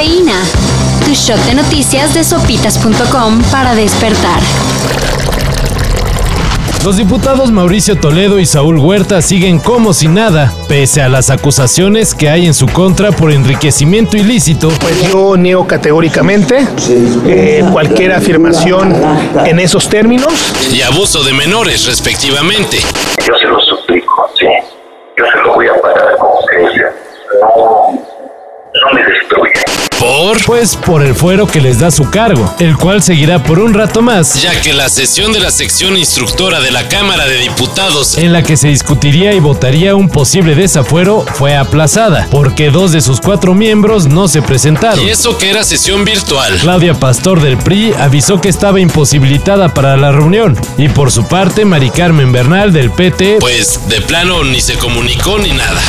Cafeína. Tu shot de noticias de sopitas.com para despertar. Los diputados Mauricio Toledo y Saúl Huerta siguen como si nada, pese a las acusaciones que hay en su contra por enriquecimiento ilícito. Pues yo niego categóricamente eh, cualquier afirmación en esos términos. Y abuso de menores, respectivamente. Yo se lo suplico, sí. Yo se lo voy a pagar con justicia. No. Pues por el fuero que les da su cargo, el cual seguirá por un rato más, Ya que la sesión de la sección instructora de la Cámara de Diputados en la que se discutiría y votaría un posible desafuero, fue aplazada, porque dos de sus cuatro miembros no se presentaron. y eso que era sesión virtual. Claudia Pastor del PRI avisó que estaba imposibilitada para la reunión, y por su parte, Mari Carmen Bernal del PT, Pues de plano ni se comunicó ni nada.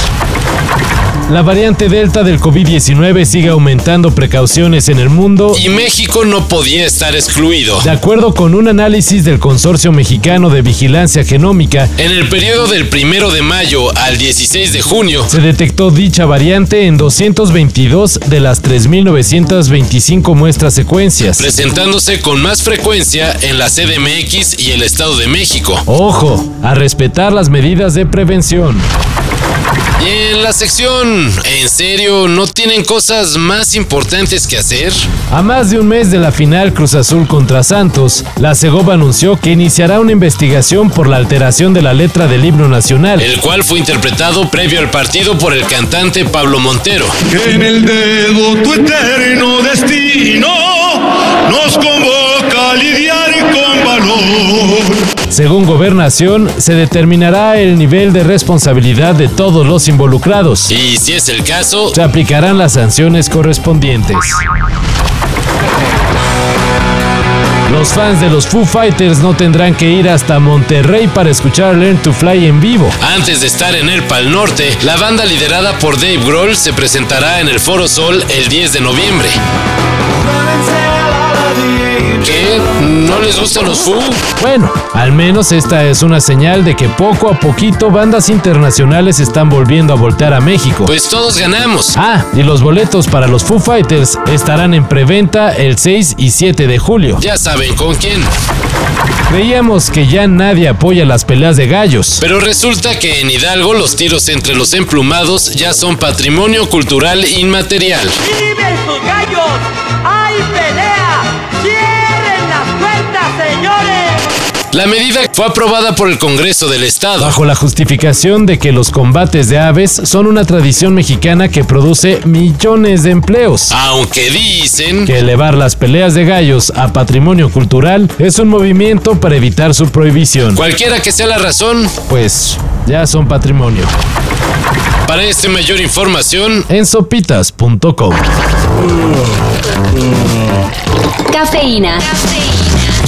La variante Delta del COVID-19 sigue aumentando precauciones en el mundo. Y México no podía estar excluido. De acuerdo con un análisis del Consorcio Mexicano de Vigilancia Genómica, En el periodo del primero de mayo al 16 de junio, se detectó dicha variante en 222 de las 3.925 muestras secuencias. presentándose con más frecuencia en la CDMX y el Estado de México. Ojo, a respetar las medidas de prevención. Y en la sección, ¿en serio no tienen cosas más importantes que hacer? A más de un mes de la final Cruz Azul contra Santos, la Segoba anunció que iniciará una investigación por la alteración de la letra del himno nacional. El cual fue interpretado previo al partido por el cantante Pablo Montero. En el dedo tu eterno destino Según Gobernación, se determinará el nivel de responsabilidad de todos los involucrados. Y si es el caso, Se aplicarán las sanciones correspondientes. Los fans de los Foo Fighters no tendrán que ir hasta Monterrey para escuchar Learn to Fly en vivo. antes de estar en el Pal Norte, la banda liderada por Dave Grohl se presentará en el Foro Sol el 10 de noviembre. ¿Qué? ¿No les gustan los Foo? Bueno, al menos esta es una señal de que poco a poquito bandas internacionales están volviendo a voltear a México. Pues todos ganamos. Ah, y los boletos para los Foo Fighters estarán en preventa el 6 y 7 de julio. Ya saben con quién. Creíamos que ya nadie apoya las peleas de gallos. Pero resulta que en Hidalgo los tiros entre los emplumados ya son patrimonio cultural inmaterial. ¡Viven sus gallos! ¡Hay La medida fue aprobada por el Congreso del Estado. bajo la justificación de que los combates de aves son una tradición mexicana que produce millones de empleos. Aunque dicen Que elevar las peleas de gallos a patrimonio cultural es un movimiento para evitar su prohibición. cualquiera que sea la razón, Pues ya son patrimonio. para esta mayor información, En sopitas.com. Cafeína.